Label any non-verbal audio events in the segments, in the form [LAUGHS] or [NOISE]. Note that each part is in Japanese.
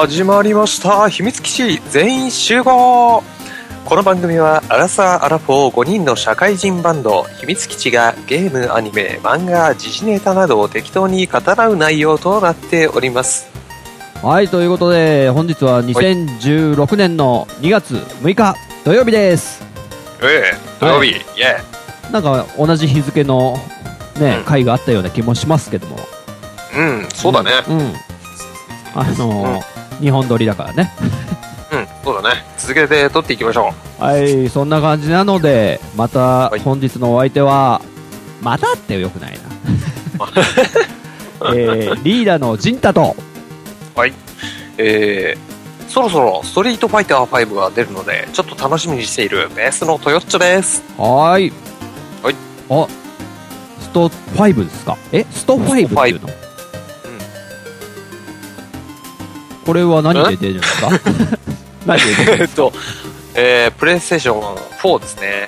始まりました。秘密基地全員集合。この番組はアラサー・アラフォー5人の社会人バンド秘密基地がゲームアニメ漫画時事ネタなどを適当に語らう内容となっております。はい、ということで、本日は2016年の2月6日土曜日です。ええ土曜日、イエなんか同じ日付のねうん、回があったような気もしますけども。ーうんそうだね。うん。あのー、日本撮りだからね。うん、そうだね続けて撮っていきましょはい、そんな感じなので、またはい本日のお相手は、またってよくないな。[LAUGHS] えー、リーダーのジンタと、うはいえーそろそろストリートファイター5が出るのでちょっと楽しみにしているベースのトヨッチョですはーい。はい。あ、スト5ですか？えスト5っていうの？これは何で出るんですか？何で出るんえっと、えー、プレイステーション4ですね。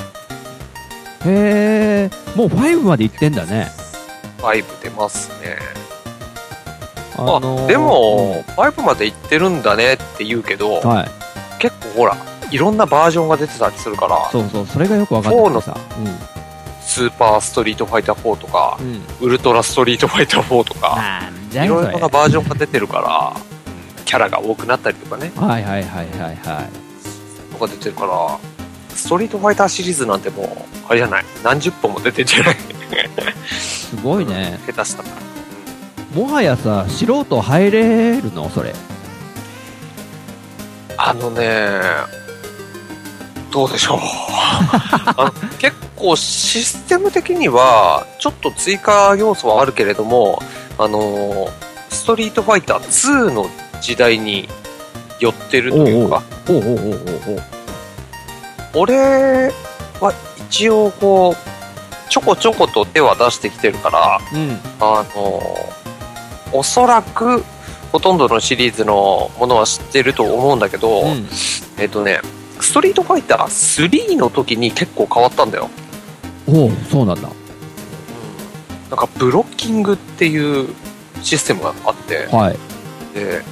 へえ、もう5まで行ってんだね。5出ますね。ああ、のーでも、5まで行ってるんだねって言うけど、うんはい。結構ほら、いろんなバージョンが出てたりするから、そうそう、それがよくわかんないさ。スーパーストリートファイター4とかう、ん。うん。ウルトラストリートファイター4とか、いろいろ。なバージョンが出てるから、キャラが多くなったりとかね、はいはいはいはいはい。とか出てるから、ストリートファイターシリーズなんてもう、あれじゃない、何十本も出てんじゃないすごいね。下手したら。もはやさ、素人入れるの？それ。あのね、どうでしょう。[LAUGHS] 結構システム的には、ちょっと追加要素はあるけれども、あの、ストリートファイター2の時代に寄ってるというか、おうおうおうおう俺は一応こう、ちょこちょこと手は出してきてるから、うん。あの、おそらく、ほとんどのシリーズのものは知ってると思うんだけど、うん。えっ、とね、ストリートファイター3の時に結構変わったんだよ。おうそうなんだ。なんかブロッキングっていうシステムがあって、はい。で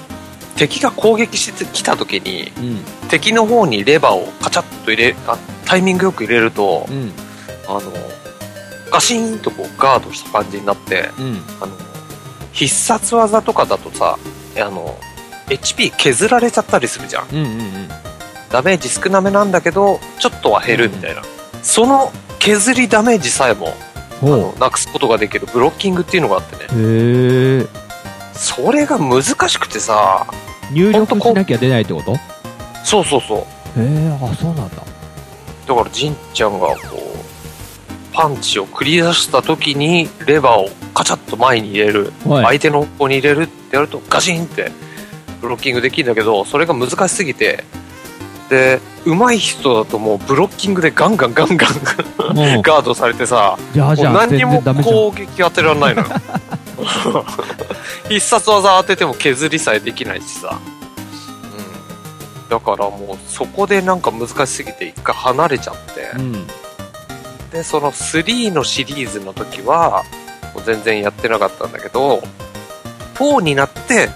敵が攻撃してきた時に、うん。敵の方にレバーをカチャッと入れ、あタイミングよく入れるとう、ん。あの、ガシーンとこうガードした感じになって、うん。あの、必殺技とかだとさ、あの、HP 削られちゃったりするじゃん。うんうんうん。ダメージ少なめなんだけど、ちょっとは減るみたいな。その削りダメージさえも、あほのなくすことができるブロッキングっていうのがあってね。う。へえ。それが難しくてさ、入力しなきゃ出ないってこと？へそうそうそう。え、あ、そうなんだ。だから、ジンちゃんがこう、パンチを繰り出した時に、レバーをカチャッと前に入れる。はい。相手の方向に入れるってやると、ガシンってブロッキングできるんだけど、それが難しすぎて、で、上手い人だともうブロッキングでガンガンガンガン [LAUGHS] ガードされてさ、何にも。攻撃当てられないのよ [LAUGHS] 必殺技当てても削りさえできないしさ、うん、だからもうそこでなんか難しすぎて一回離れちゃって、うん。でその3のシリーズの時はもう全然やってなかったんだけど4になって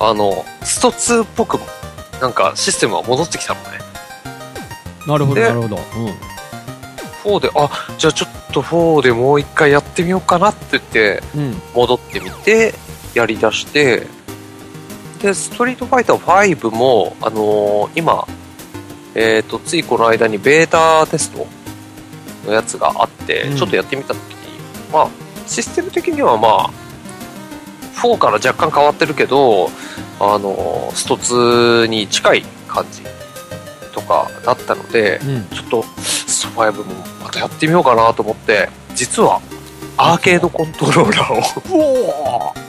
あのスト2っぽくなんかシステムが戻ってきたのね。なるほど、でなるほど。4であじゃあちょっと4でもう一回やってみようかなって言って。戻ってみてやりだしてでストリートファイター5も、あのー今、えー、とついこの間にベータテストのやつがあって、うんちょっとやってみた時にまあシステム的にはまあ4から若干変わってるけど、あのースト2に近い感じとかだったので、うん。ちょっとスト5もまたやってみようかなと思って実はアーケードコントローラーをうおー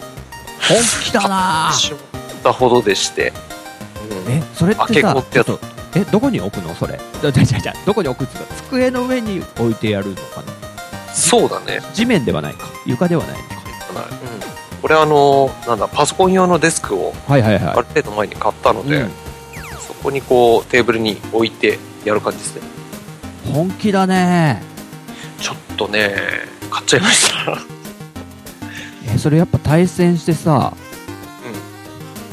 本気だな。しまったほどでして、うんえ、それっあてさっ、え、どこに置くの？それ。じゃじゃじゃどこに置くっつうか、机の上に置いてやるのかな？そうだね、地面ではないか。床ではないのか。うん、これあのなんだパソコン用のデスクをある程度前に買ったのい。で、うん。そこにこうテーブルに置いてやる感じですね本気だね。ちょっとね買っちゃいました。[LAUGHS] えそれやっぱ対戦してさ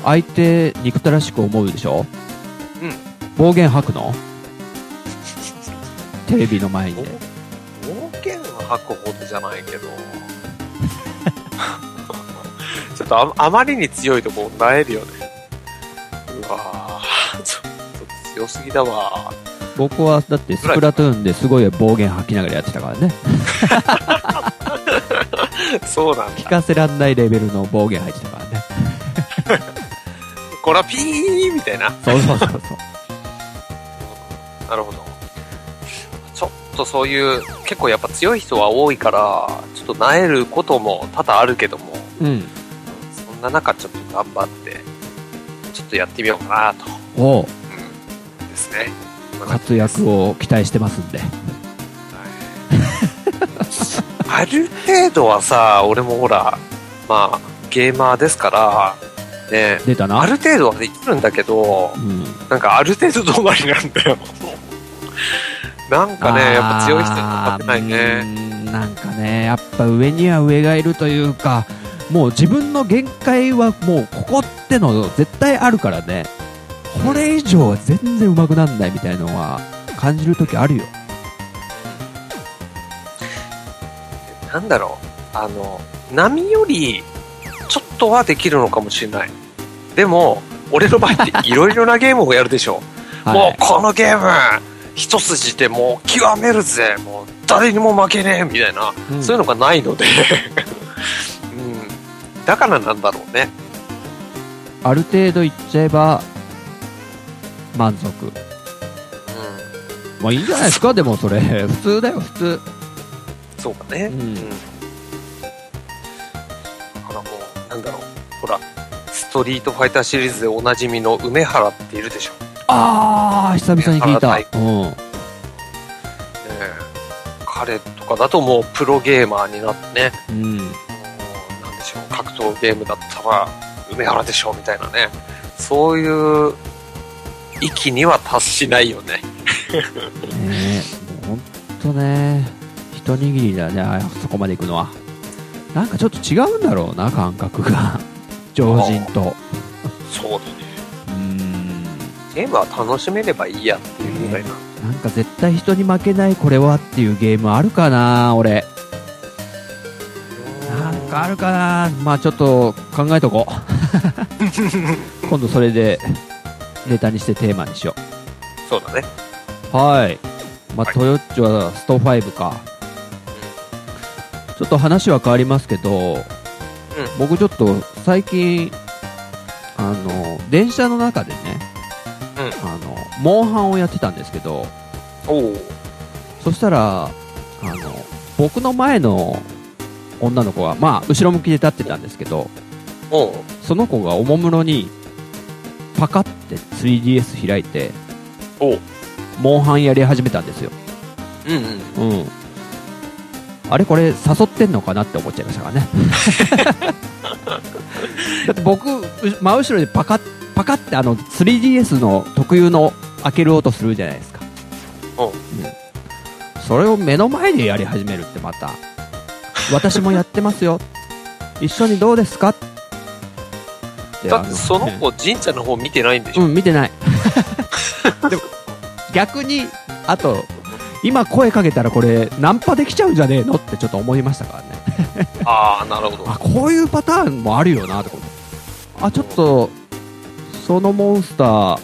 相手憎たらしく思うでしょ？うん。暴言吐くの？[LAUGHS] テレビの前に。暴言は吐くほどじゃないけど。[LAUGHS] ちょっとああまりに強いとこなえるよね。うわーちょっと強すぎだわ僕はだってスプラトゥーンですごい暴言吐きながらやってたからね。[LAUGHS] そうなんだ。聞かせらんないレベルの暴言吐いてたからね。[LAUGHS] これはピーみたいな。そうそうそうそう。[LAUGHS] なるほど。ちょっとそういう結構やっぱ強い人は多いからちょっとなえることも多々あるけどもうん。そんな中ちょっと頑張ってちょっとやってみようかなと。おう。ですね活躍を期待してますんで。ある程度はさ、俺もほら、まあ、ゲーマーですから、ね、出たな。ある程度はできるんだけどう、ん。なんかある程度止まりなんだよ。なんかね、やっぱ強い人に勝てないね。なんかねやっぱ上には上がいるというかもう自分の限界はもうここっての絶対あるからねこれ以上は全然上手くなんないみたいのは感じる時あるよなんだろう、あの、波よりちょっとはできるのかもしれない。でも、俺の場合っていろいろなゲームをやるでしょ。[LAUGHS] はいもうこのゲーム、一筋でもう極めるぜ、もう誰にも負けねえ、みたいな、うんそういうのがないので、[LAUGHS] うん。だからなんだろうね。ある程度いっちゃえば満足。うまあいいんじゃないですかでもそれ。[LAUGHS] 普通だよ普通。ん。そうだね。うん。だからもう、なんだろう。ほら、ストリートファイターシリーズでおなじみの梅原っているでしょ。ああ久々に聞いた。はいうん。ねえ。彼とかだともうプロゲーマーになってね、うん。もうなんでしょう、格闘ゲームだったら梅原でしょみたいなね。そういう域には達しないよね。ねえほんとね一握りだね。あそこまで行くのは。なんかちょっと違うんだろうな感覚が。[LAUGHS] 常人と。そうだね。うーん。ゲームは楽しめればいいやっていうぐらいな。なんか絶対人に負けないこれはっていうゲームあるかな俺。なんかあるかな。まあちょっと考えとこう。[LAUGHS] 今度それでネタにしてテーマにしよそうだね。うはい。まあ、はい。トヨッチはスト5か。ちょっと話は変わりますけど、僕ちょっと最近あの電車の中でね、うん。あのモンハンをやってたんですけど。そしたらあの僕の前の女の子がまあ後ろ向きで立ってたんですけどその子がおもむろにパカって 3DS 開いてお。うモンハンやり始めたんですよ。うんうん。うん。あれこれ誘ってんのかなって思っちゃいましたからね。[LAUGHS] だって僕う真後ろでパカッパカってあの 3DS の特有の開ける音するじゃないですか。お。ううん。それを目の前でやり始めるってまた私もやってますよ。一緒にどうですか？ってだってそのあ子、神社の方見てないんでしょ、うん見てない。[LAUGHS] でも逆にあと今声かけたらこれナンパできちゃうんじゃねえのってちょっと思いましたからね。[LAUGHS] ああ、なるほど。あこういうパターンもあるよなとかあちょっとそのモンスター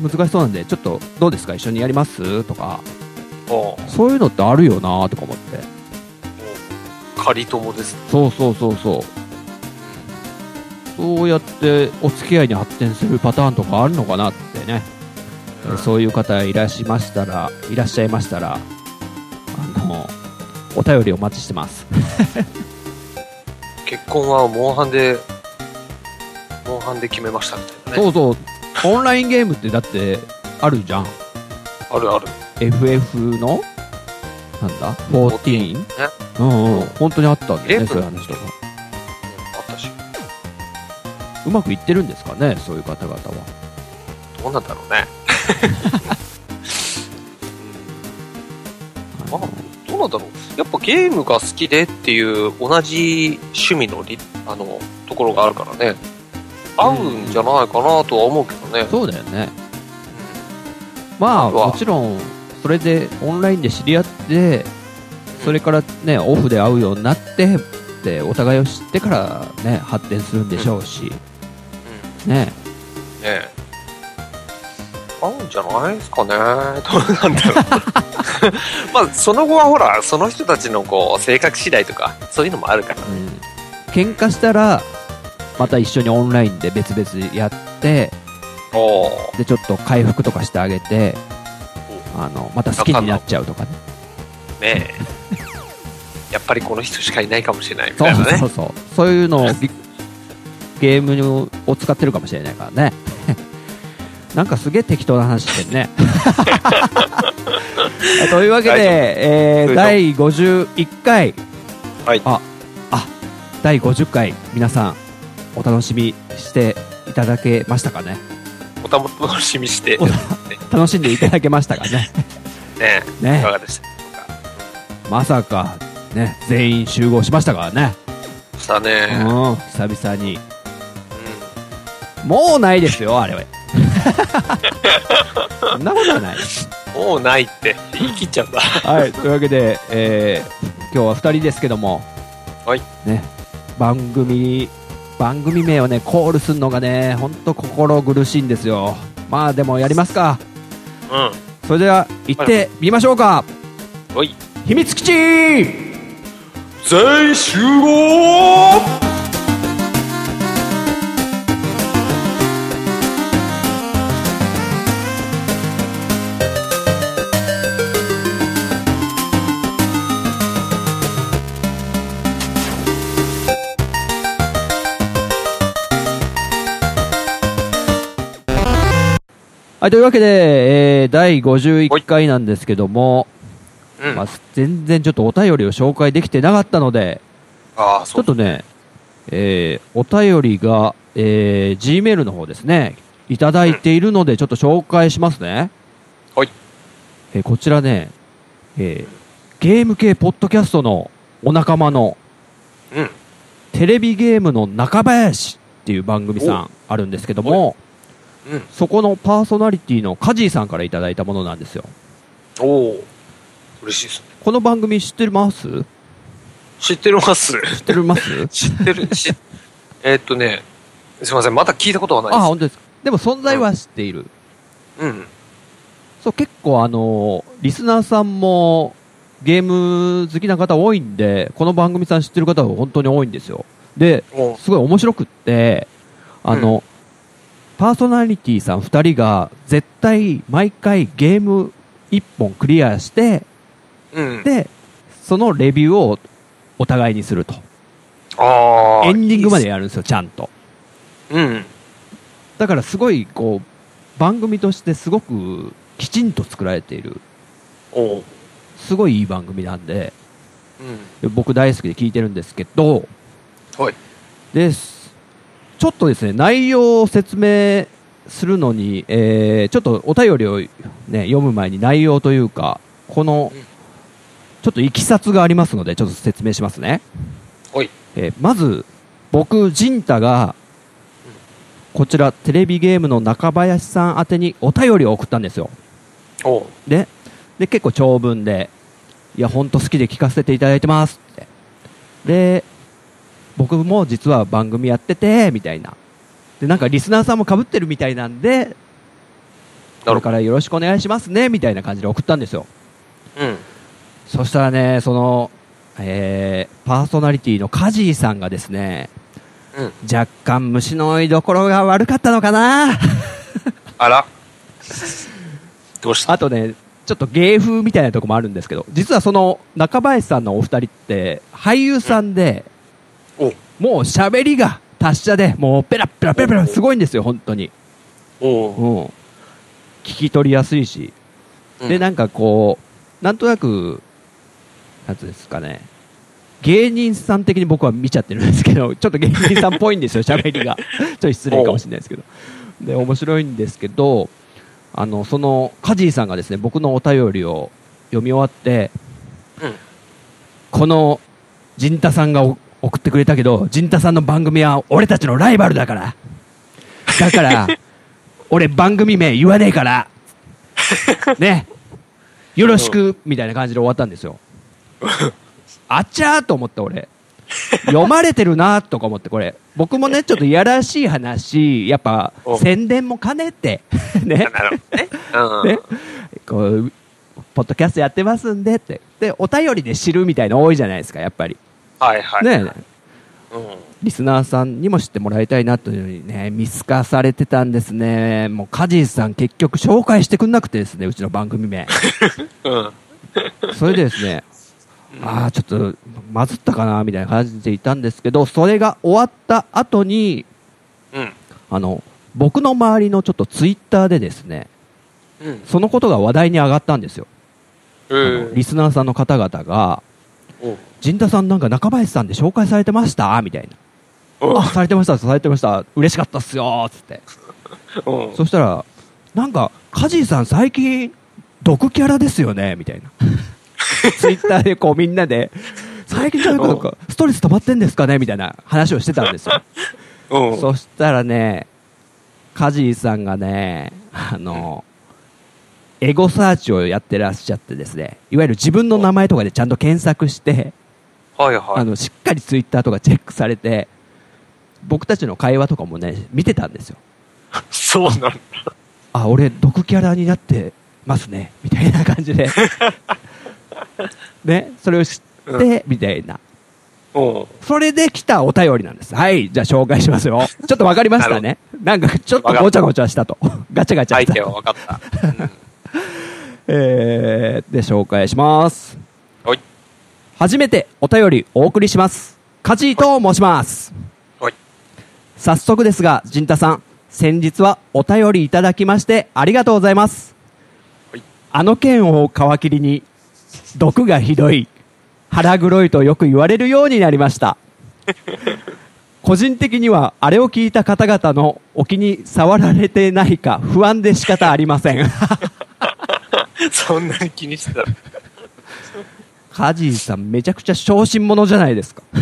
難しそうなんでちょっとどうですか？一緒にやります？とか。そういうのってあるよなとか思って。仮友です。そうそうそうそうそうやってお付き合いに発展するパターンとかあるのかなってね、えーそういう方いらっしゃいましたらいらっしゃいましたらあのお便りお待ちしてます結婚はモンハンで、モンハンで決めましたみたいなね。そうそうオンラインゲームってだってあるじゃんあるある。FF の？なんだ？14? ね。うんうん本当にあったんだよね11そういう話とか。うまくいってるんですかねそういう方々はどうなんだろうね。[LAUGHS] あのどうなんだろう。やっぱゲームが好きでっていう同じ趣味のリあのところがあるからね。合うんじゃないかなとは思うけどね。そうだよね。まあ、もちろん、それでオンラインで知り合って、それからね、オフで会うようになって、で、お互いを知ってからね、発展するんでしょうし、うん。ね。ねえ。合うんじゃないですかね。[LAUGHS] どうなんだろう。[LAUGHS] まあ、その後はほら、その人たちのこう、性格次第とか、そういうのもあるから。うん。喧嘩したら、また一緒にオンラインで別々やって、で、ちょっと回復とかしてあげて、あの、また好きになっちゃうとかね。ねえ。[LAUGHS] やっぱりこの人しかいないかもしれないみそうたいなね。そうそう。そういうのをゲゲームを使ってるかもしれないからね。[LAUGHS] なんかすげえ適当な話してるね。[LAUGHS] というわけで、えー、大第51回、はいあ、あ、第50回、皆さん、お楽しみしていただけましたかね？お楽しみして。楽しんでいただけましたかね？[LAUGHS] え。いねか。がでしたか？まさか、ね、全員集合しましたからね。したうん、ね。久々に。もうないですよ、あれは。[LAUGHS] そんなことはない。うんもうないって言い切っちゃうんだ。はい、というわけで、えー今日は2人ですけども、はい。ね、番組、番組名をね、コールするのがね、ほんと心苦しいんですよ。まあ、でもやりますか。うん。それでは、行ってみましょうか。おい。秘密基地全員集合はい、というわけで、えー第51回なんですけども、うん。まあ、全然ちょっとお便りを紹介できてなかったので、ああ、そうちょっ。とね、えーお便りが、えー Gmail の方ですね、いただいているので、ちょっと紹介しますね。はい。えーこちらね、えーゲーム系ポッドキャストのお仲間の、うん。テレビゲームの中林っていう番組さんあるんですけども、うん。そこのパーソナリティのカジーさんからいただいたものなんですよ。おお。嬉しいですね。この番組知ってます？知ってます知ってます？[LAUGHS] 知ってる、し、えーっとね、すいません、まだ聞いたことはないあ、です。本当ですか。でも存在は知っている。うん。そう、結構あのーリスナーさんもゲーム好きな方多いんで、この番組さん知ってる方は本当に多いんですよ。で、おすごい面白くって、あの、パーソナリティさん2人が絶対毎回ゲーム1本クリアして、うん。で、そのレビューをお互いにすると。ああ。エンディングまでやるんですよ、ちゃんと。す。うん。だからすごい、こう、番組としてすごくきちんと作られている、おお。すごいいい番組なんで、うん。僕大好きで聞いてるんですけど、はい。です。ちょっとですね、内容を説明するのに、えーちょっとお便りを、ね、読む前に内容というか、このうん、ちょっといきさつがありますので、ちょっと説明しますね。はい。えーまず、僕、ジンタが、こちら、テレビゲームの中林さん宛てにお便りを送ったんですよ。で、で結構長文で、いや、ほんと好きで聞かせていただいてますって。で、僕も実は番組やってて、みたいな。で、なんかリスナーさんも被ってるみたいなんで、これからよろしくお願いしますね、みたいな感じで送ったんですよ。うん。そしたらね、その、えー、パーソナリティのカジーさんがですね、うん。若干虫の居所が悪かったのかなあら。どうした？あとね、ちょっと芸風みたいなとこもあるんですけど、実はその中林さんのお二人って俳優さんで、おもう喋りが達者で、もうペラペラペラペラすごいんですよ、本当に。おうん。お。聞き取りやすいし。で、なんかこう、なんとなく、なんつうんですかね、芸人さん的に僕は見ちゃってるんですけど、[LAUGHS] ちょっと芸人さんっぽいんですよ、[LAUGHS] 喋りが。ちょっと失礼かもしれないですけど。で、面白いんですけど、あの、その、カジーさんがですね、僕のお便りを読み終わって、うんこの、ジンタさんがお送ってくれたけど、ジンタさんの番組は俺たちのライバルだから、だから、[LAUGHS] 俺番組名言わねえから、ね、よろしく、みたいな感じで終わったんですよ。あっちゃーと思って俺、読まれてるなとか思ってこれ、僕もね、ちょっといやらしい話、やっぱお。宣伝も兼ねて、ね、ね。こう、ポッドキャストやってますんでって。で、お便りで知るみたいの多いじゃないですか、やっぱり。はいはい。ね、うん。リスナーさんにも知ってもらいたいなというのにね、見透かされてたんですね。もう、カジーさん結局紹介してくんなくてですね、うちの番組名。[LAUGHS] うん。それでですね、ああ、ちょっと、まずったかな、みたいな感じでいたんですけど、それが終わった後に、うん。あの、僕の周りのちょっとツイッターでですね、うん。そのことが話題に上がったんですよ。リスナーさんの方々が、お陣田さんなんか中林さんで紹介されてました？みたいな。おあ、されてました、されてました。嬉しかったっすよつって。うん。そしたら、なんか、カジーさん最近、毒キャラですよね？みたいな。[LAUGHS] ツイッターでこうみんなで、最近なんかストレス溜まってんですかね？みたいな話をしてたんですよ。うん。そしたらね、カジーさんがね、あの、エゴサーチをやってらっしゃってですね、いわゆる自分の名前とかでちゃんと検索して、はいはい。あの、しっかりツイッターとかチェックされて、僕たちの会話とかもね、見てたんですよ。[LAUGHS] そうなんだ。あ、俺、毒キャラになってますね、みたいな感じで。[LAUGHS] ね、それを知って、みたいな。うん。それで来たお便りなんです。はい、じゃあ紹介しますよ。ちょっとわかりましたね。なんかちょっとごちゃごちゃしたと。ガチャガチャした相手は分かった。うん [LAUGHS] えー、で、紹介します。はい。初めてお便りお送りします。カジーと申します。はい。早速ですが、陣太さん、先日はお便りいただきましてありがとうございます。はいあの件を皮切りに、毒がひどい、腹黒いとよく言われるようになりました。[LAUGHS] 個人的にはあれを聞いた方々のお気に触られてないか不安で仕方ありません。[LAUGHS] そんなに気にしてた。カジーさんめちゃくちゃ小心者じゃないですか。[LAUGHS]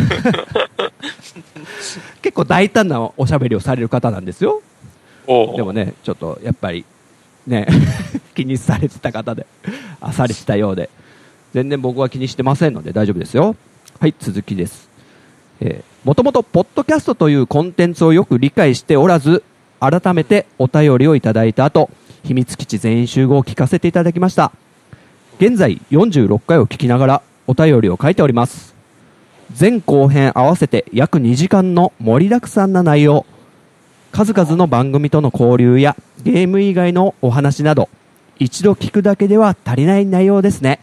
結構大胆なおしゃべりをされる方なんですよ。でもねちょっとやっぱりね [LAUGHS] 気にされてた方であされてたようで。全然僕は気にしてませんので大丈夫ですよ。はい続きです。えーもともとポッドキャストというコンテンツをよく理解しておらず改めてお便りをいただいた後秘密基地全員集合を聞かせていただきました。現在46回を聞きながらお便りを書いております。前後編合わせて約2時間の盛りだくさんな内容。数々の番組との交流やゲーム以外のお話など一度聞くだけでは足りない内容ですね。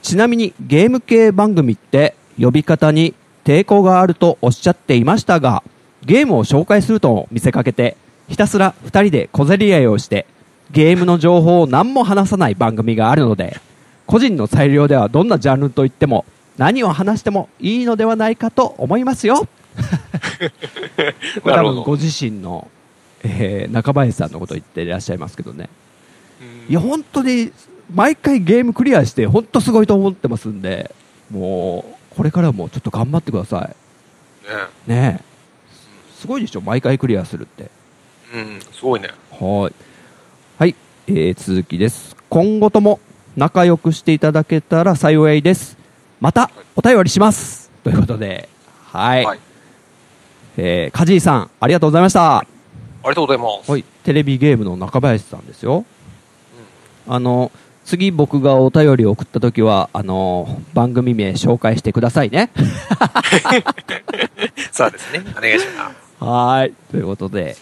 ちなみにゲーム系番組って呼び方に抵抗があるとおっしゃっていましたがゲームを紹介すると見せかけてひたすら2人で小競り合いをしてゲームの情報を何も話さない番組があるので個人の裁量ではどんなジャンルといっても何を話してもいいのではないかと思いますよ。[LAUGHS] 多分ご自身の、えー中林さんのことを言っていらっしゃいますけどね。いや本当に毎回ゲームクリアして本当すごいと思ってますんでもうこれからもちょっと頑張ってください。ね。ね。えすごいでしょ毎回クリアするって。うん、すごいね。はい。はい、えー続きです。今後とも仲良くしていただけたら幸いです。またお便りします。ということで、はい。はい。えー、カジーさん、ありがとうございました。ありがとうございます。はい。テレビゲームの中林さんですよ。あの、次僕がお便りを送った時は、あの、番組名紹介してくださいね。[LAUGHS] そうですね。お願いします。はーい。ということで。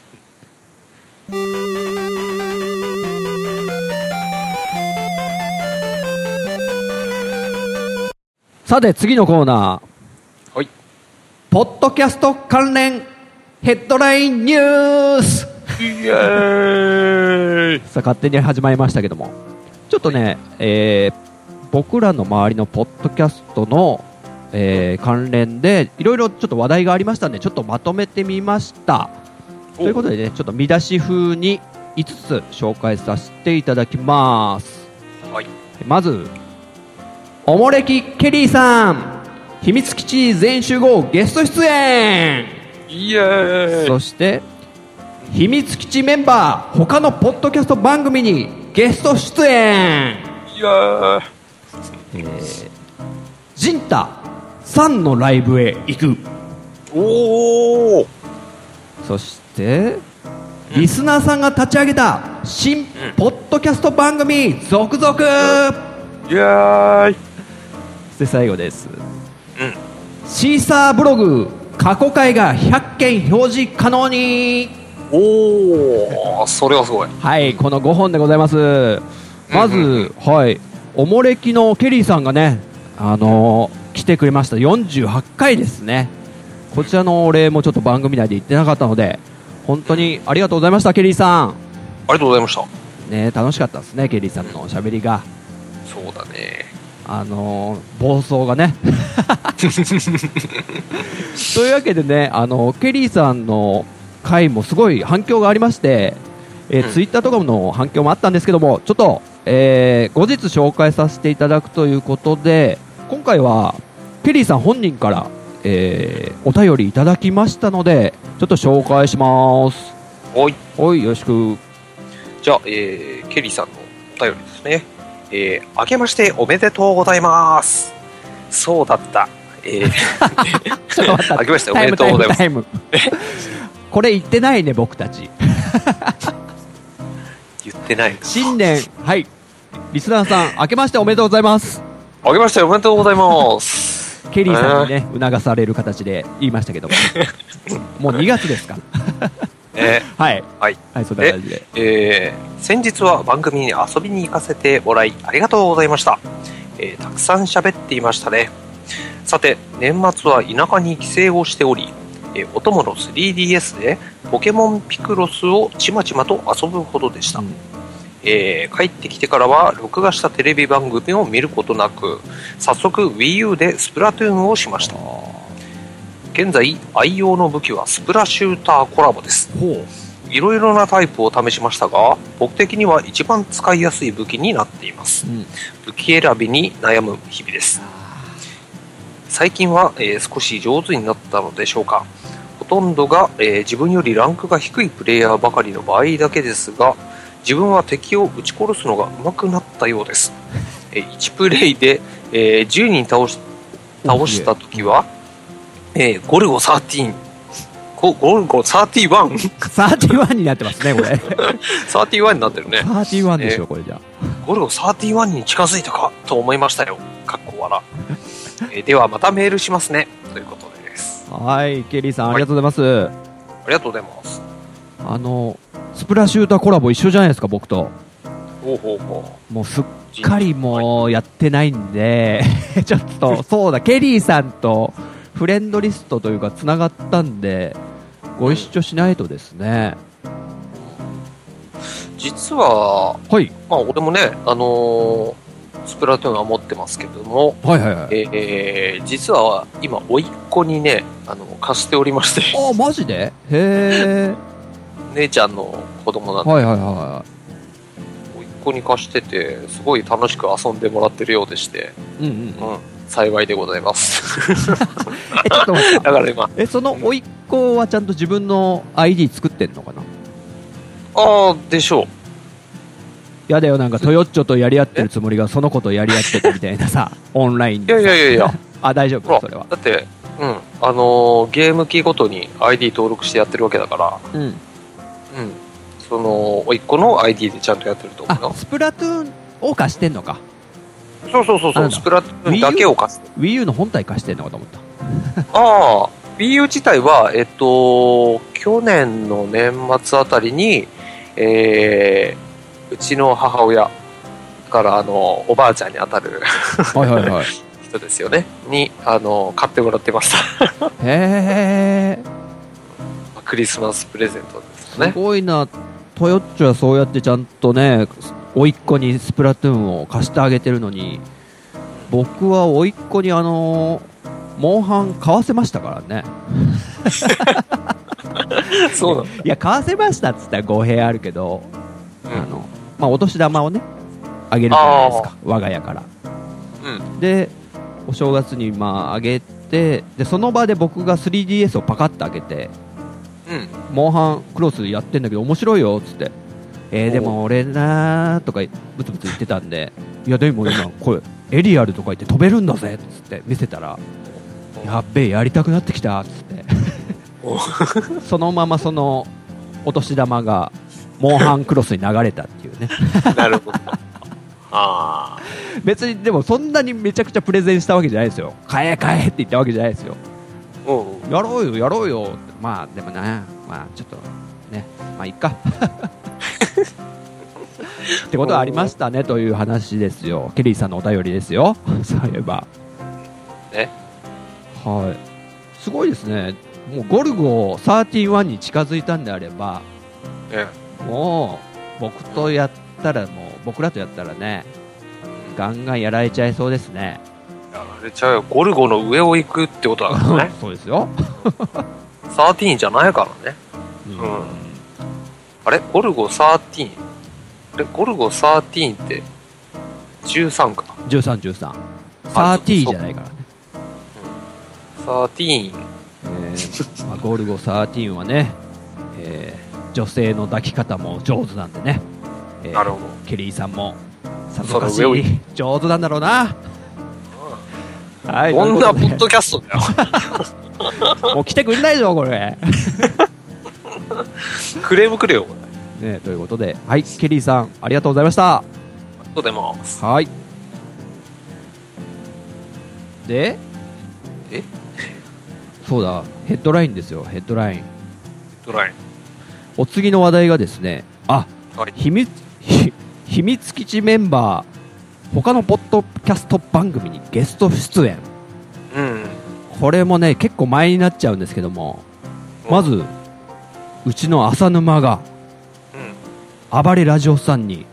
さて、次のコーナー。はい。ポッドキャスト関連ヘッドラインニュースイエーイさあ、勝手に始まりましたけども。ちょっとね、えー僕らの周りのポッドキャストの、えー関連で、いろいろちょっと話題がありましたんで、ちょっとまとめてみました。ということでね、ちょっと見出し風に5つ紹介させていただきます。はい。まず、おもれきケリーさん、秘密基地全集合ゲスト出演。イエーイ。そして秘密基地メンバー他のポッドキャスト番組にゲスト出演。イエーイ。えー、ジンタさんのライブへ行く。おおそしてリスナーさんが立ち上げた新ポッドキャスト番組続々。イエーイ。そして最後です。うん。シーサーブログ過去回が100件表示可能に。おおそれはすごい。はいこの5本でございます。まず、うんはいおもれきのケリーさんがねあのー来てくれました。48回ですね。こちらのお礼もちょっと番組内で言ってなかったので本当にありがとうございましたケリーさん。ありがとうございました。ね楽しかったですねケリーさんのしゃべりが。そうだねあのー暴走がね [LAUGHS] というわけでね、あのケリーさんの回もすごい反響がありまして、えーうんツイッターとかの反響もあったんですけども、ちょっと、えー後日紹介させていただくということで、今回はケリーさん本人から、えーお便りいただきましたので、ちょっと紹介します。おいおい、よろしく。じゃあ、えー、ケリーさんのお便りですね。えー、明けましておめでとうございます。そうだった。えー、ちょっと待った。明けましておめでとうございます。これ言ってないね、僕たち。[LAUGHS] 言ってない。新年、はい。リスナーさん、明けましておめでとうございます。明けましておめでとうございます。ケリーさんにね、促される形で言いましたけども。[LAUGHS] もう2月ですか。えはい。はい。はい、そんな感じで。えー、先日は番組に遊びに行かせてもらいありがとうございました。えー、たくさん喋っていましたね。さて、年末は田舎に帰省をしており、えーお供の 3DS でポケモンピクロスをちまちまと遊ぶほどでした。うんえー帰ってきてからは録画したテレビ番組を見ることなく早速 WiiU でスプラトゥーンをしました現在愛用の武器はスプラシューターコラボです。ほいろいろなタイプを試しましたが僕的には一番使いやすい武器になっています。う。うん。武器選びに悩む日々です。最近は、えー少し上手になったのでしょうか。ほとんどが、えー自分よりランクが低いプレイヤーばかりの場合だけですが自分は敵を撃ち殺すのが上手くなったようです、えー1プレイで、えー10人倒し倒した時は、えーゴルゴ13ゴゴルゴ31 31になってますね、これ。[LAUGHS] 31になってるね31でしょ、これじゃゴルゴ31に近づいたかと思いましたよ。かっこ笑。えーではまたメールしますね。ということです。あ。はい、ケリーさん、ありがとうございます。ありがとうございます。あの、スプラシューターコラボ一緒じゃないですか、僕と。ほうほうほもうすっかりもうやってないんで、[LAUGHS] ちょっと、そうだ、ケリーさんとフレンドリストというか、つながったんで、ご一緒しないとですね。う。実は、はい。まあ俺もね、あのースプラトゥーンは持ってますけども、はいはいはい。えーえー実は今、甥っ子にね、あの、貸しておりまして、あ、マジで？へ [LAUGHS] 姉ちゃんの子供なんー。で、はいはいは甥っ子に貸してて、すごい楽しく遊んでもらってるようでして、い。うんうん。うん、幸いでございます。[LAUGHS] え、ちょっと待って。だから今、え、その甥っ子はちゃんと自分の ID 作ってんのかな？ああ、でしょう。やだよ、なんかトヨッチョとやり合ってるつもりがその子とやり合ってたみたいなさ、オンラインいや。いやいやいや、[LAUGHS] あ、大丈夫、それは。だって、うん、あのーゲーム機ごとに ID 登録してやってるわけだから、うん。うん、その、甥っ子の ID でちゃんとやってると思うあよ、。スプラトゥーンを貸してんのか。そうそうそうそう、スプラトゥーンだけを貸す。Wii U の本体貸してんのかと思った。[LAUGHS] ああ、Wii U 自体は、えっと、去年の年末あたりに、えー、うちの母親から、あの、おばあちゃんに当たるはいはいはい。[LAUGHS] 人ですよね、に、あの、買ってもらってました。[LAUGHS] へー。クリスマスプレゼントですすね。ごいな。トヨッチョはそうやってちゃんとね、甥っ子にスプラトゥーンを貸してあげてるのに、僕は甥っ子にあのーモンハン買わせましたからね。[LAUGHS] そうなの？いや、買わせましたっつったら語弊あるけど、うんあの、まあ、お年玉をね、あげるじゃないですか、我が家から。うん。で、お正月にまあ、あげででその場で僕が 3DS をパカッと開けてうん。モンハンクロスやってんだけど面白いよっつってえー、でも俺なーとかブツブツ言ってたんでいやでも今これエリアルとか言って飛べるんだぜっつって見せたらやっべえやりたくなってきたっつって。お [LAUGHS] そのままそのお年玉がモンハンクロスに流れたっていうね。なるほど。ああ。[LAUGHS] 別にでもそんなにめちゃくちゃプレゼンしたわけじゃないですよ。買え買えって言ったわけじゃないですよ。う。ん。やろうよやろうよ。まあでもな。まあちょっとね。まあいっか [LAUGHS] ってことはありましたねという話ですよ。ケリーさんのお便りですよ。[LAUGHS] そういえば。ね。はい。すごいですね。もうゴルゴ13に近づいたんであればね。もう僕とやったらもう僕らとやったらねガンガンやられちゃいそうですね。やられちゃうよ。ゴルゴの上を行くってことだからね。[LAUGHS] そうですよ、13じゃないからね。うんあれ？ゴルゴ13？あれ？ゴルゴ13って13か。1313あ30じゃないからね。13。えーまあ、ゴルゴ13はね、えー女性の抱き方も上手なんでね、えーなるほど。ケリーさんもさぞかし上手なんだろうな、はい、こんなポッドキャストだよ。[LAUGHS] もう来てくんないでしょこれ、[LAUGHS] クレームくれよ、これ。ね、ということで、はい、ケリーさんありがとうございましたあとでも。はいでえ？そうだヘッドラインですよヘッドラインドライン。お次の話題がですねあはい。秘密ひ秘密基地メンバー他のポッドキャスト番組にゲスト出演うん。これもね結構前になっちゃうんですけどもまずうちの浅沼がうん。暴れラジオさんに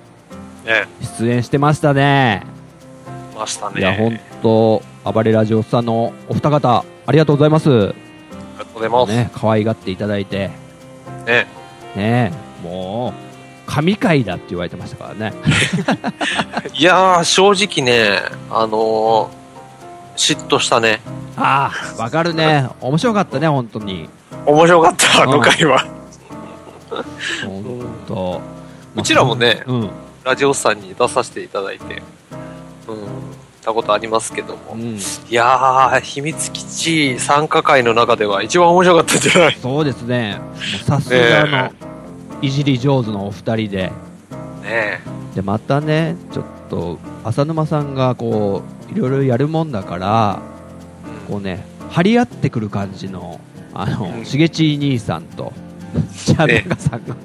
ね。出演してましたねましたね。いや本当暴れラジオさんのお二方ありがとうございますありがとうございます。ね可愛がっていただいてね。ねもう神回だって言われてましたからね [LAUGHS] いやー、正直ね、あのー、嫉妬したね。ああわかるね面白かったね本当に面白かった、あの回は。本当。うちらもねうん、ラジオさんに出させていただいて、うん、たことありますけども。うん、いやー、秘密基地参加会の中では一番面白かったんじゃない？そうですね。さすがのいじり上手のお二人で。ねでまたねちょっと浅沼さんがこういろいろやるもんだからえ。こうね張り合ってくる感じのあの、うん。しげち兄さんと茶中さんが、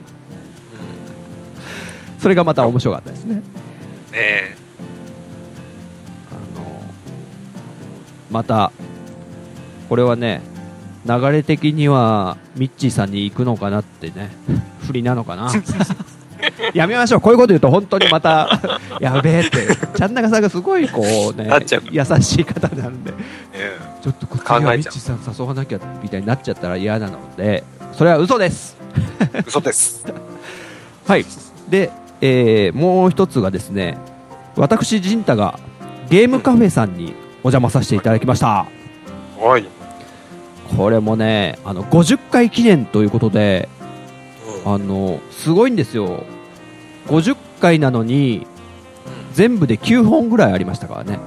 それがまた面白かったですね。うんねえ。あのまたこれはね流れ的にはミッチーさんに行くのかなってね [LAUGHS] 振りなのかな。[LAUGHS] やめましょう。こういうこと言うと本当にまた [LAUGHS] やべえって。ちゃんなかさんがすごいこうね優しい方なんで。ねちょっとこっちにはミッチーさん誘わなきゃみたいになっちゃったら嫌なのでそれは嘘です。え嘘です。[LAUGHS] はい。で、えーもう一つがですね私陣太がゲームカフェさんにお邪魔させていただきました。はい。これもねあの50回記念ということでうん。あのすごいんですよ。50回なのに全部で9本ぐらいありましたからね。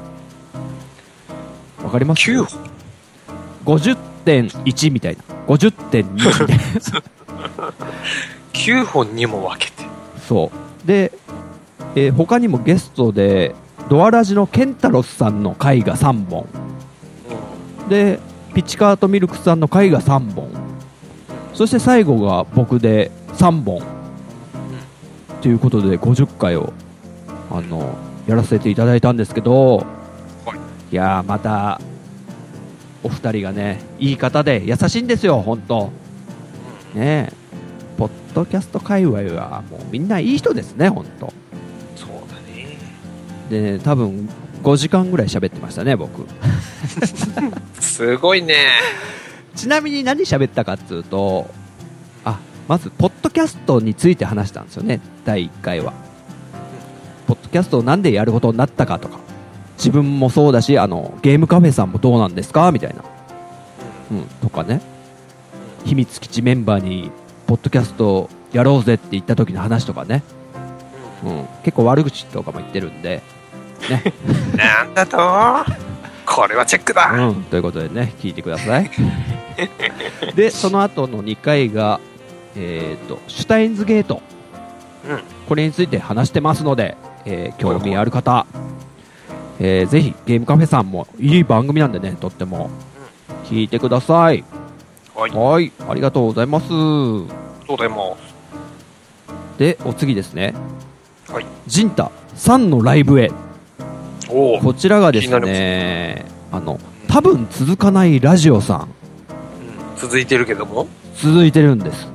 わかります？9 50.1みたいな50.2みたいな。9本にも分けて。そう。で、えー他にもゲストでドアラジのケンタロスさんの回が3本。でピッチカートミルクさんの回が3本。そして最後が僕で3本。ということで50回をあのやらせていただいたんですけど、はい。いやーまたお二人がねいい方で優しいんですよ本当。ねえ。ポッドキャスト界隈はもうみんないい人ですね本当。そうだね。でね多分5時間ぐらい喋ってましたね僕。すごいね。ちなみに何喋ったかっつうとあまずポッドキャストについて話したんですよね第1回は。ポッドキャストをなんでやることになったかとか自分もそうだしあのゲームカフェさんもどうなんですか？みたいな。うん、とかね、秘密基地メンバーに、ポッドキャストやろうぜって言った時の話とかね、うん、結構悪口とかも言ってるんで、[LAUGHS] なんだと？これはチェックだ、うん、ということでね、聞いてください。で、その後の2回が、えっ、と、シュタインズゲート。うん。これについて話してますので、えー興味ある方、えーぜひゲームカフェさんもいい番組なんでね、とっても、聞いてください。はい。はい、ありがとうございます。そうでもで、お次ですね。はい。ジンタさんのライブへ。こちらがですね、あの、多分続かないラジオさん。うん。続いてるけども。続いてるんです、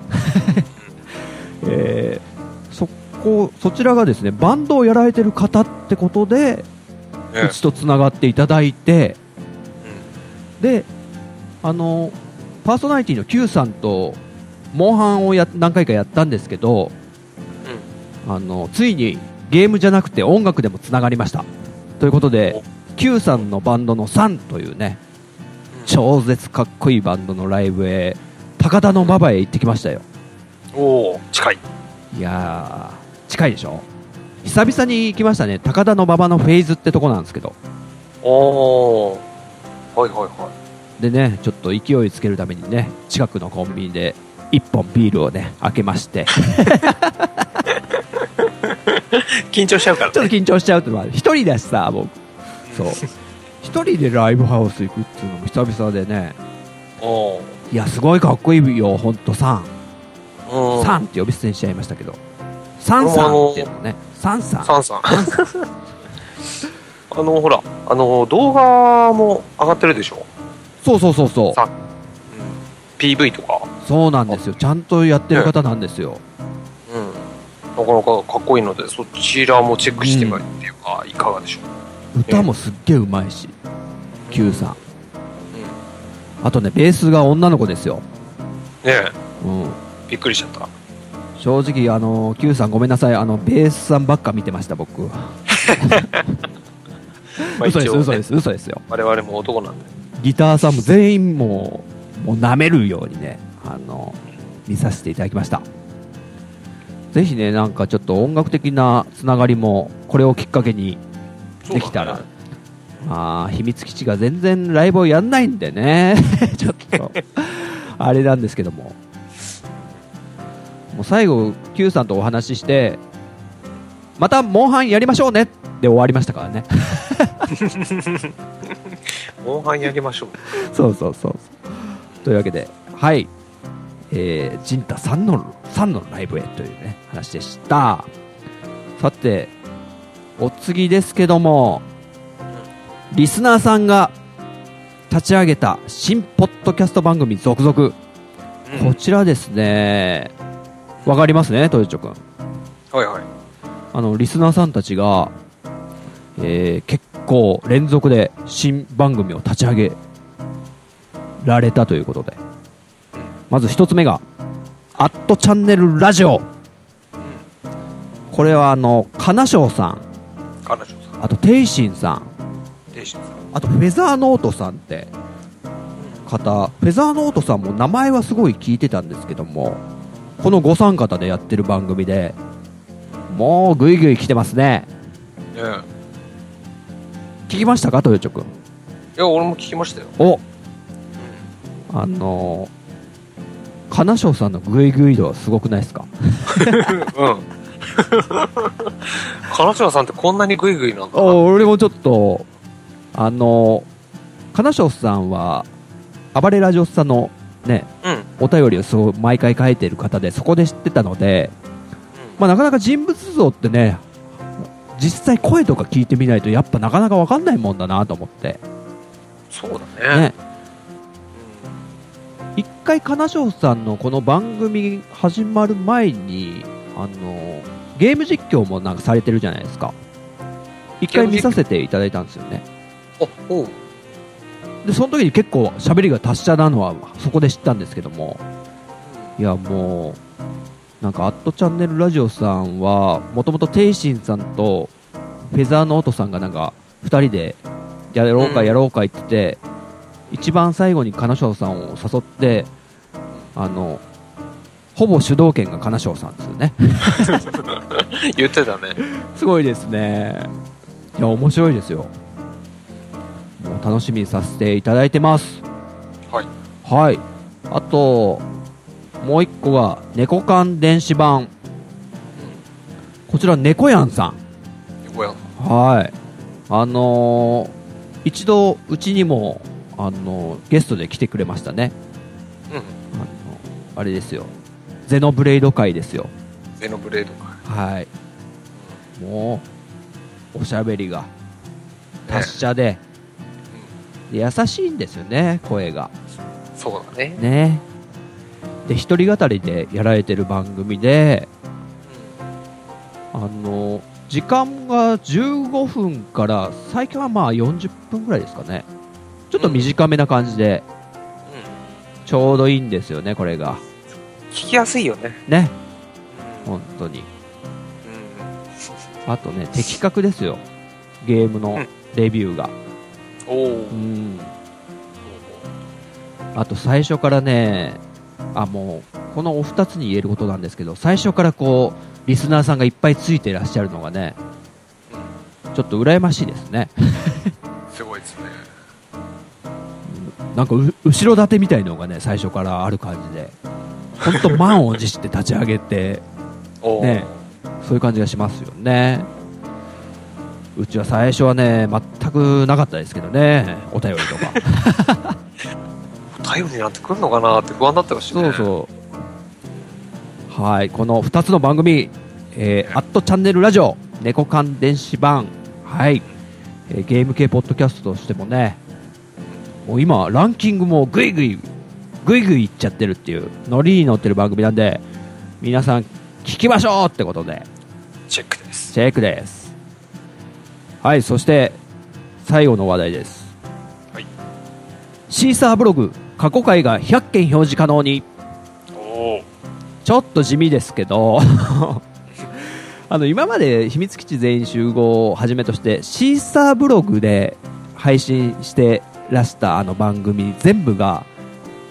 [LAUGHS] えーそこそちらがですねバンドをやられてる方ってことでねうちとつながっていただいてであのパーソナリティの Q さんとモンハンをや何回かやったんですけどあのついにゲームじゃなくて音楽でもつながりました。ということで Q さんのバンドの「サンというね超絶かっこいいバンドのライブへ高田馬場へ行ってきましたよ。おお近い。いやー近いでしょ？久々に行きましたね。高田馬場のフェイズってとこなんですけど。おおはいはいはでねちょっと勢いつけるためにね近くのコンビニで1本ビールをね開けまして。い緊張しちゃうからちょっと緊張しちゃうってのは一人だしさ僕。そう。一人でライブハウス行くっていうのも久々でね。いやすごいかっこいいよほんとサンうん。サンって呼び捨てにしちゃいましたけどサンさんっていうのね。サンさん。サンさん。あのほらあの動画も上がってるでしょ？そうそうそうそう。さ PV とか？そうなんですよ。ちゃんとやってる方なんですよ。うん。なかなかかっこいいのでそちらもチェックしてみるっていうか、いかがでしょう？歌もすっげえうまいし Q さん。うん。あとねベースが女の子ですよ、ねえ。うん、びっくりしちゃった正直あの Q さんごめんなさい。あのベースさんばっか見てました僕。[LAUGHS] まあ嘘です、嘘です嘘ですよ。我々も男なんで。ギターさんも全員もうもう舐めるようにねあの見させていただきました。ぜひねなんかちょっと音楽的なつながりもこれをきっかけにできたら、そうまあ秘密基地が全然ライブをやんないんでね。[LAUGHS] ちょっとあれなんですけどももう最後 Q さんとお話ししてまたモンハンやりましょうねで終わりましたからね。モンハンやりましょうそうそうそう。というわけではい。えー、ジンタさんのさんのライブへというね話でした。さてお次ですけどもリスナーさんが立ち上げた新ポッドキャスト番組続々、うん。こちらですねわかりますね豊町君。はいはい。あのリスナーさんたちが、えー結構連続で新番組を立ち上げられたということで。まず一つ目が「アットチャンネルラジオ」これはあの金賞さん。彼女さん。あとテイシンさん。テイシンさん。あとフェザーノートさんって方。フェザーノートさんも名前はすごい聞いてたんですけどもこのご三方でやってる番組でもうグイグイ来てますね。ね聞きましたか豊町君？えいや俺も聞きましたよ。お。あのー、金賞さんのグイグイ度はすごくないですか？うん。[LAUGHS] 彼女さんってこんなにグイグイなんだ。俺もちょっとあのー、金賞さんは暴れラジオスさんのねうんお便りをそう毎回書いてる方でそこで知ってたので、まあ、なかなか人物像ってね実際声とか聞いてみないとやっぱなかなか分かんないもんだなと思って。そうだね。ね。一回金賞さんのこの番組始まる前にあのゲーム実況もなんかされてるじゃないですか。一回見させていただいたんですよね。あおうでその時に結構喋りが達者なのはそこで知ったんですけども。いやもうなんか「アットチャンネルラジオ」さんはもともとテイシンさんとフェザーノートさんがなんか2人でやろうかうんやろうか言ってて、一番最後に金賞さんを誘ってあのほぼ主導権が金賞さんですよね。[LAUGHS] 言ってたね。すごいですね。いや面白いですよ楽しみにさせていただいてますはい。はいあともう一個が猫缶電子版こちら猫やんさん横山。はい。あのー一度、うちにも、あのーゲストで来てくれましたね。うん。あのあれですよ。ゼノブレイド会ですよ。ゼノブレードか。はい。もう、おしゃべりが、達者で、で優しいんですよね、声が。そうだね。ね。で、一人語りでやられてる番組で、あの時間が15分から最近はまあ40分ぐらいですかねちょっと短めな感じでうん。ちょうどいいんですよねこれが聞きやすいよね。ねうん。本当にうん。あとね的確ですよゲームのレビューがおお。うんあと最初からねあもうこのお二つに言えることなんですけど最初からこうリスナーさんがいっぱいついてらっしゃるのがねちょっと羨ましいですねすごいですね。なんかう後ろ盾みたいのがね最初からある感じで本当満を持して立ち上げて。[LAUGHS] ねそういう感じがしますよねうちは最初はね全くなかったですけどね。お便りとか。頼りになってくるのかなって不安だったかしそうそう。はい。この2つの番組「えー、アットチャンネルラジオ」「猫缶電子版」はい、えーゲーム系ポッドキャストとしてもねもう今ランキングもぐいぐいぐいぐいいっちゃってるっていうノリに乗ってる番組なんで皆さん聞きましょうってことで。チェックです。チェックですはいそして最後の話題です、はい。シーサーブログ過去回が100件表示可能に。ちょっと地味ですけど。[LAUGHS] あの今まで秘密基地全員集合をはじめとしてシーサーブログで配信してらしたあの番組全部が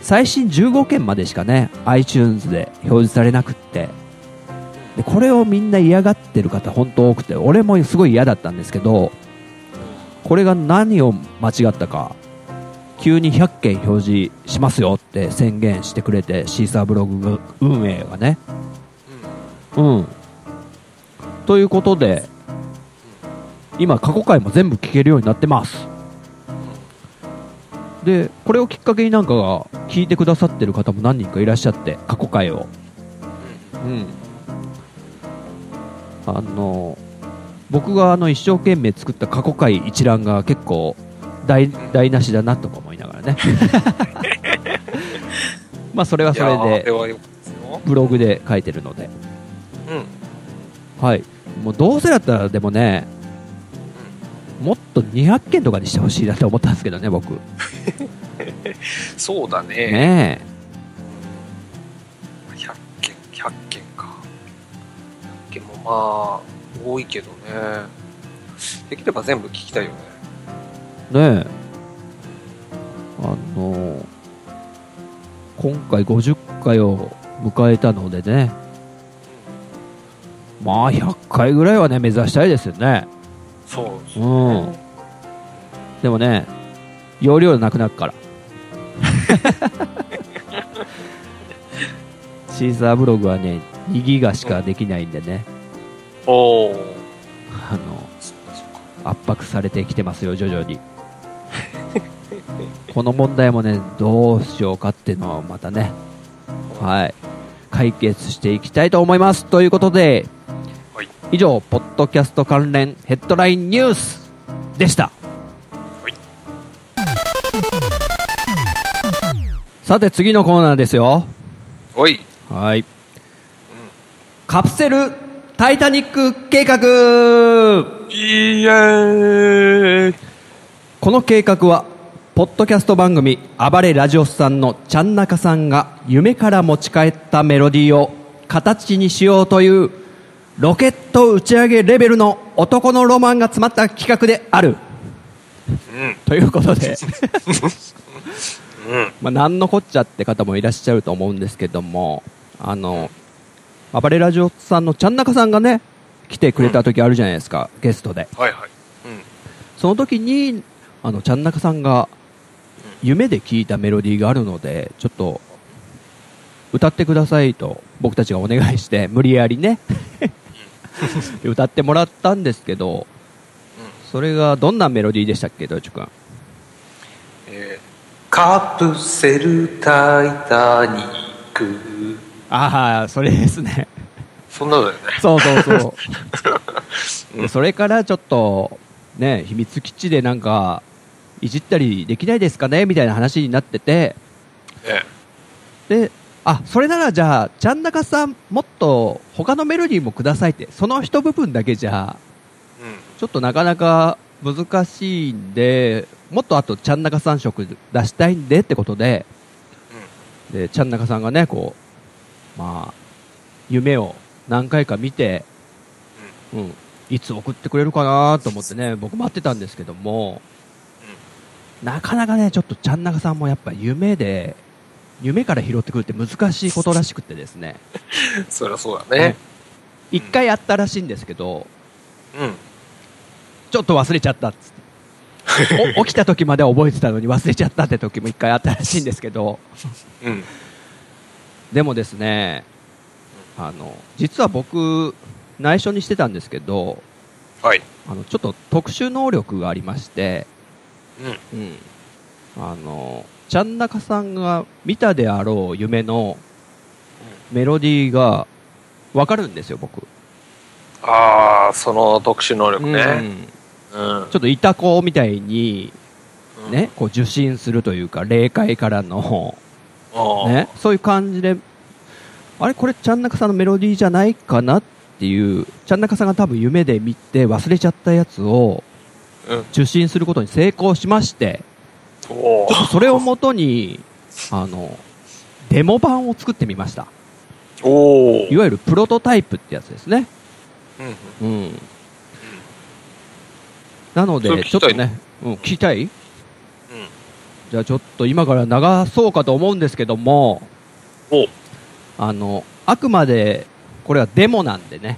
最新15件までしかね iTunes で表示されなくってでこれをみんな嫌がってる方本当多くて俺もすごい嫌だったんですけどこれが何を間違ったか急に100件表示しますよって宣言してくれてシーサーブログ運営がね。うん。ということで今過去回も全部聞けるようになってます。でこれをきっかけになんかが聞いてくださってる方も何人かいらっしゃって過去回を。うん。あの僕があの一生懸命作った過去回一覧が結構台台無しだなとか思いながらね [LAUGHS] まあそれはそれで。ブログで書いてるのでうん。はいもうどうせだったらでもねもっと200件とかにしてほしいなって思ったんですけどね僕 [LAUGHS] そうだね。ねまあ、多いけどね。できれば全部聞きたいよね。えねえ。あの今回50回を迎えたのでね。まあ100回ぐらいはね目指したいですよね。そうですうね。ん。でもね容量なくなるから。[LAUGHS] シーサーブログはね2ギガしかできないんでね、おお。あの圧迫されてきてますよ徐々に。[LAUGHS] この問題もねどうしようかっていうのはまたね。はい。解決していきたいと思います。ということで、はい。以上ポッドキャスト関連ヘッドラインニュースでした、はい。さて次のコーナーですよ。おい。はい。カプセルタイタニック計画イエーイこの計画はポッドキャスト番組「暴れラジオス」さんのちゃんなかさんが夢から持ち帰ったメロディーを形にしようというロケット打ち上げレベルの男のロマンが詰まった企画であるうん。ということでうん。まあ、なんのこっちゃって方もいらっしゃると思うんですけども、あの、暴れラジオさんのちゃんなかさんがね、来てくれた時あるじゃないですか、ゲストで。はいはい。うん。その時に、あの、ちゃんなかさんが、夢で聞いたメロディーがあるので、ちょっと、歌ってくださいと僕たちがお願いして、無理やりね、[LAUGHS] 歌ってもらったんですけど、それがどんなメロディーでしたっけ、ドイチュ君？えーカプセルタイタニック。ああ、それですね。そんなのだよね。そうそうそう。[LAUGHS] でそれからちょっと、ね、秘密基地でなんか、いじったりできないですかねみたいな話になってて、えで、あ、それならじゃあ、ちゃんなかさん、もっと他のメロディーもくださいって、その一部分だけじゃ、え。うん。ちょっとなかなか難しいんで、もっとあとちゃんなか3色出したいんでってことで、で、ちゃんなかさんがね、こう、まあ、夢を何回か見て、うん、いつ送ってくれるかなと思ってね、僕待ってたんですけども、なかなかね、ちょっとちゃんなかさんもやっぱ夢で、夢から拾ってくるって難しいことらしくてですね、うん。そりゃそうだね。一回あったらしいんですけど、うん。ちょっと忘れちゃったっつって。[LAUGHS] お起きた時までは覚えてたのに忘れちゃったって時も一回あったらしいんですけど、うん。でもですね、あの、実は僕、内緒にしてたんですけど、はい。あの、ちょっと特殊能力がありまして、うん。うん。あの、ちゃんなかさんが見たであろう夢のメロディーがわかるんですよ、僕。ああ、その特殊能力うんね。うん。ちょっといた子みたいに、うんね、こう受信するというか、霊界からの、ね、そういう感じで、あれ？これちゃんなかさんのメロディーじゃないかなっていう、ちゃんなかさんが多分夢で見て忘れちゃったやつをうん。受信することに成功しまして、おちょっとそれをもとに、あの、デモ版を作ってみました。おいわゆるプロトタイプってやつですね。うん。うん。なので、ちょっとね、うん、聞きたい？うん。じゃあちょっと今から流そうかと思うんですけども、おあの、あくまで、これはデモなんでね、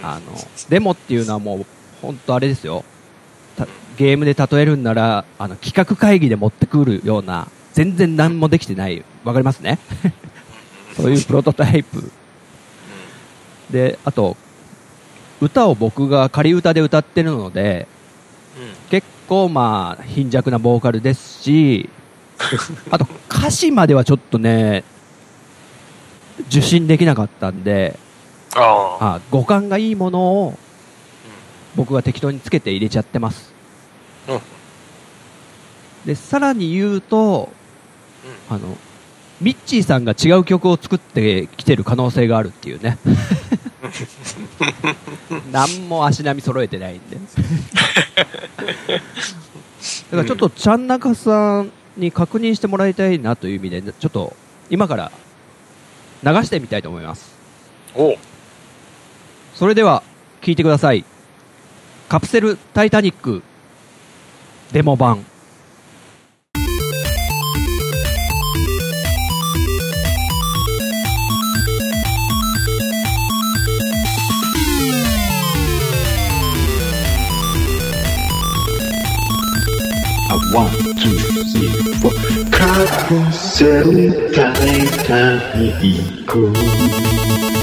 うん。あの、デモっていうのはもう、本当あれですよ。たゲームで例えるんなら、あの、企画会議で持ってくるような、全然何もできてない、わかりますね？そういうプロトタイプ。で、あと、歌を僕が仮歌で歌ってるので、結構まあ、貧弱なボーカルですし、[LAUGHS] あと歌詞まではちょっとね、受信できなかったんで、ああ。あ五感がいいものを僕が適当につけて入れちゃってます。うん。で、さらに言うと、あの、ミッチーさんが違う曲を作ってきてる可能性があるっていうね。[LAUGHS] 何も足並み揃えてないんで。[LAUGHS] [LAUGHS] だからちょっとちゃんなかさんに確認してもらいたいなという意味で、ちょっと今から流してみたいと思います。おうそれでは聞いてください。カプセルタイタニックデモ版。カプセルタイタニックに、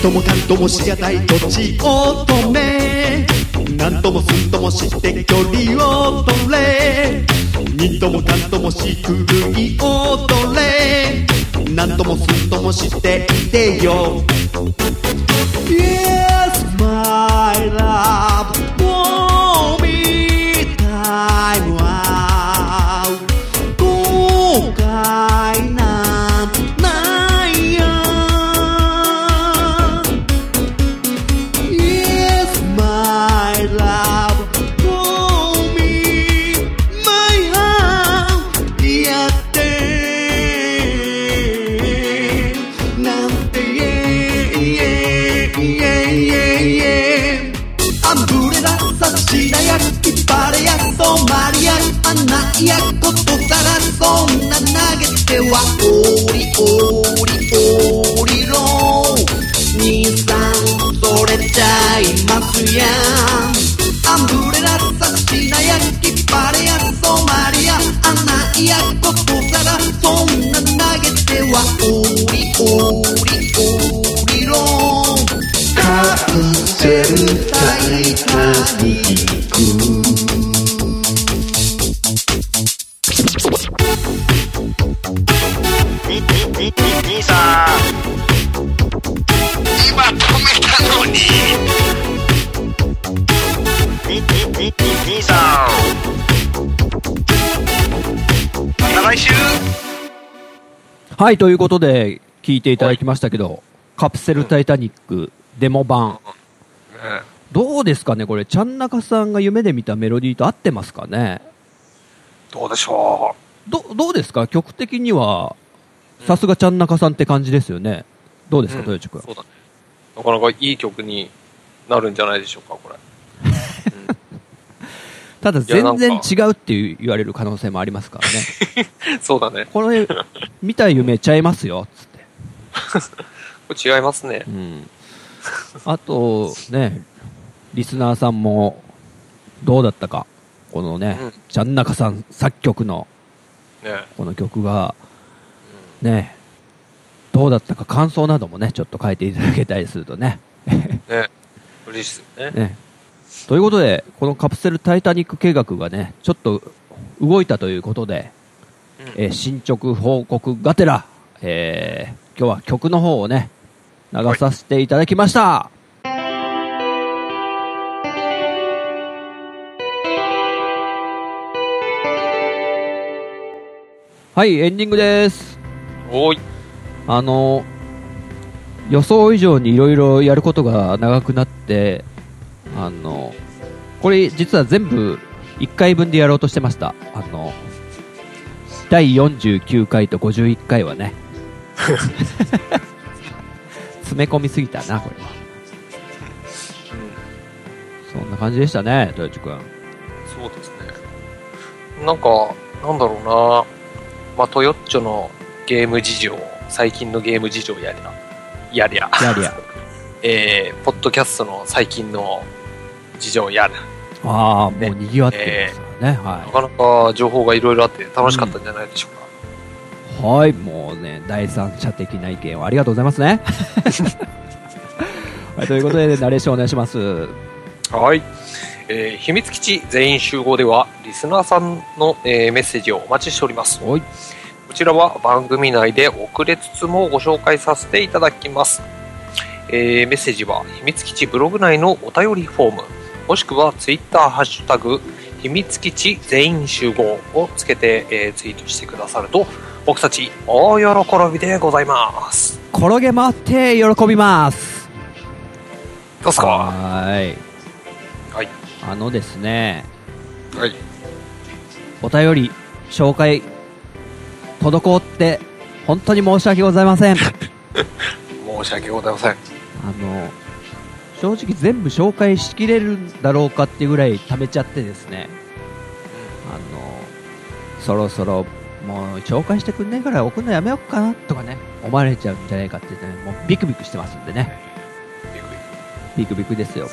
ともかんとも知らない土地乙女なんともすんともして距離を取れにんともかんともし狂い踊れなんともすんともしていてよ。Yes, my love やことさらそんな投げてはおりおりおりろ兄さんそれちゃいますやん。はい、ということで、聞いていただきましたけど、カプセルタイタニックデモ版。ねどうですかねこれ、ちゃんなかさんが夢で見たメロディーと合ってますかね？どうでしょど、どうですか？曲的には、さすがちゃんなかさんって感じですよね。どうですか、うん豊地君？う。。そうだね。なかなかいい曲になるんじゃないでしょうか、これ。[LAUGHS] ただ、全然違うって言われる可能性もありますからね。[LAUGHS] そうだね。これ、見た夢ちゃいますよ、つって。[LAUGHS] これ違いますねう。ん。あと、ね、リスナーさんも、どうだったか。このね、うんちゃんなかさん作曲のね。この曲が、ね、どうだったか感想などもね、ちょっと書いていただけたりするとね。[LAUGHS] ね。嬉しいですね。ね。ということで、このカプセルタイタニック計画がね、ちょっと動いたということで、うんえー進捗報告がてら、えー今日は曲の方をね、流させていただきました。はい、エンディングです。おーい。あの、予想以上にいろいろやることが長くなって、あの、これ実は全部1回分でやろうとしてました。あの、第49回と51回はね。[LAUGHS] 詰め込みすぎたな、これは。そんな感じでしたね、豊地君。そうですね。なんか、なんだろうな。まあ、トヨッチョのゲーム事情、最近のゲーム事情やりゃ、やりゃ、やりゃ。[LAUGHS] えー、ポッドキャストの最近の事情やる。ああ、もねう賑わってますからね。はなかなか情報がいろいろあって楽しかったんじゃないでしょうか。い。はい、もうね、第三者的な意見をありがとうございますね。[LAUGHS] はい、ということで、ナレーションお願いします。はい。えー秘密基地全員集合では、リスナーさんの、えーメッセージをお待ちしております。こちらは番組内で遅れつつもご紹介させていただきます。えーメッセージは秘密基地ブログ内のお便りフォーム、もしくはツイッターハッシュタグ、秘密基地全員集合をつけて、えーツイートしてくださると、僕たち大喜びでございます。転げ回って喜びます。どうですかはーい。はい。あのですね、はい。お便り、紹介、滞って、本当に申し訳ございません。あ [LAUGHS] 申し訳ございません。の、正直全部紹介しきれるんだろうかっていうぐらい貯めちゃってですね、あの、そろそろ、もう紹介してくんないから送るのやめようかなとかね、思われちゃうんじゃないかってね、もうビクビクしてますんでね、びっくり。ビクビクですよ。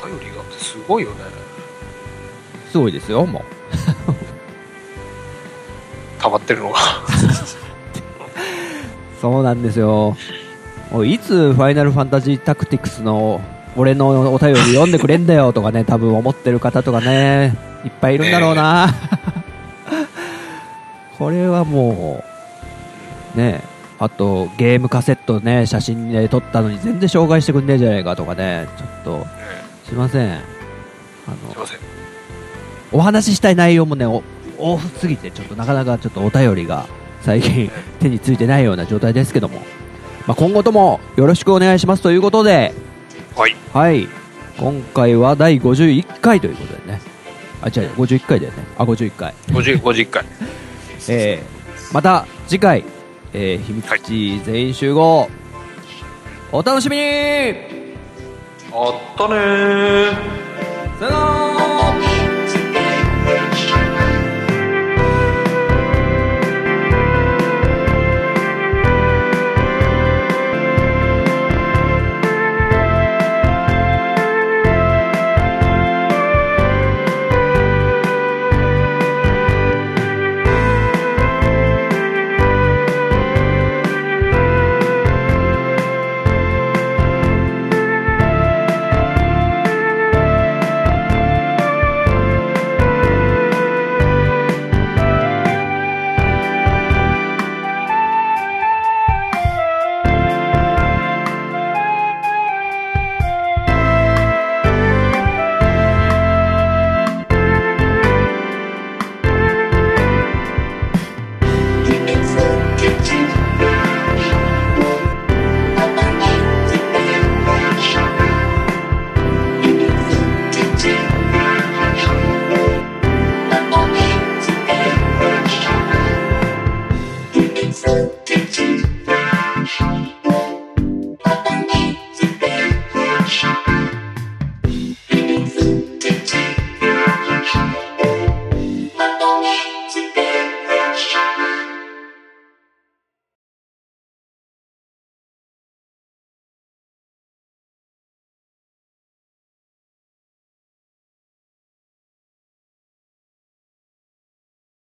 頼りがってすごいよね。すごいですよ、もう。溜まってるのが。[LAUGHS] そうなんですよ。おいいつファイナルファンタジータクティクスの俺のお便り読んでくれんだよとかね、多分思ってる方とかね、[LAUGHS] いっぱいいるんだろうな。[LAUGHS] これはもう、ね、あとゲームカセットね、写真で撮ったのに全然紹介してくんねえじゃないかとかね、ちょっと、すいません。あの。お話ししたい内容もね、お多すぎて、ちょっとなかなかちょっとお便りが最近手についてないような状態ですけども、まあ、今後ともよろしくお願いしますということで、はい。はい、今回は第51回ということでね、あ、違う、51回だよね。あ、51回。50 51回。[LAUGHS] えー、また次回、えー、秘密基地全員集合、お楽しみにあったねー。さよなら